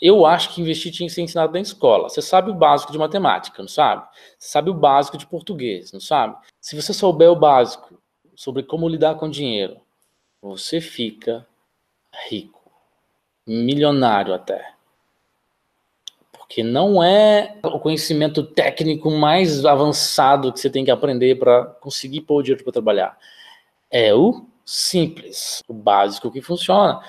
eu acho que investir tinha que ser ensinado na escola. Você sabe o básico de matemática, não sabe? Você sabe o básico de português, não sabe? Se você souber o básico sobre como lidar com dinheiro, você fica rico, milionário até. Porque não é o conhecimento técnico mais avançado que você tem que aprender para conseguir pôr o dinheiro para trabalhar. É o simples, o básico que funciona.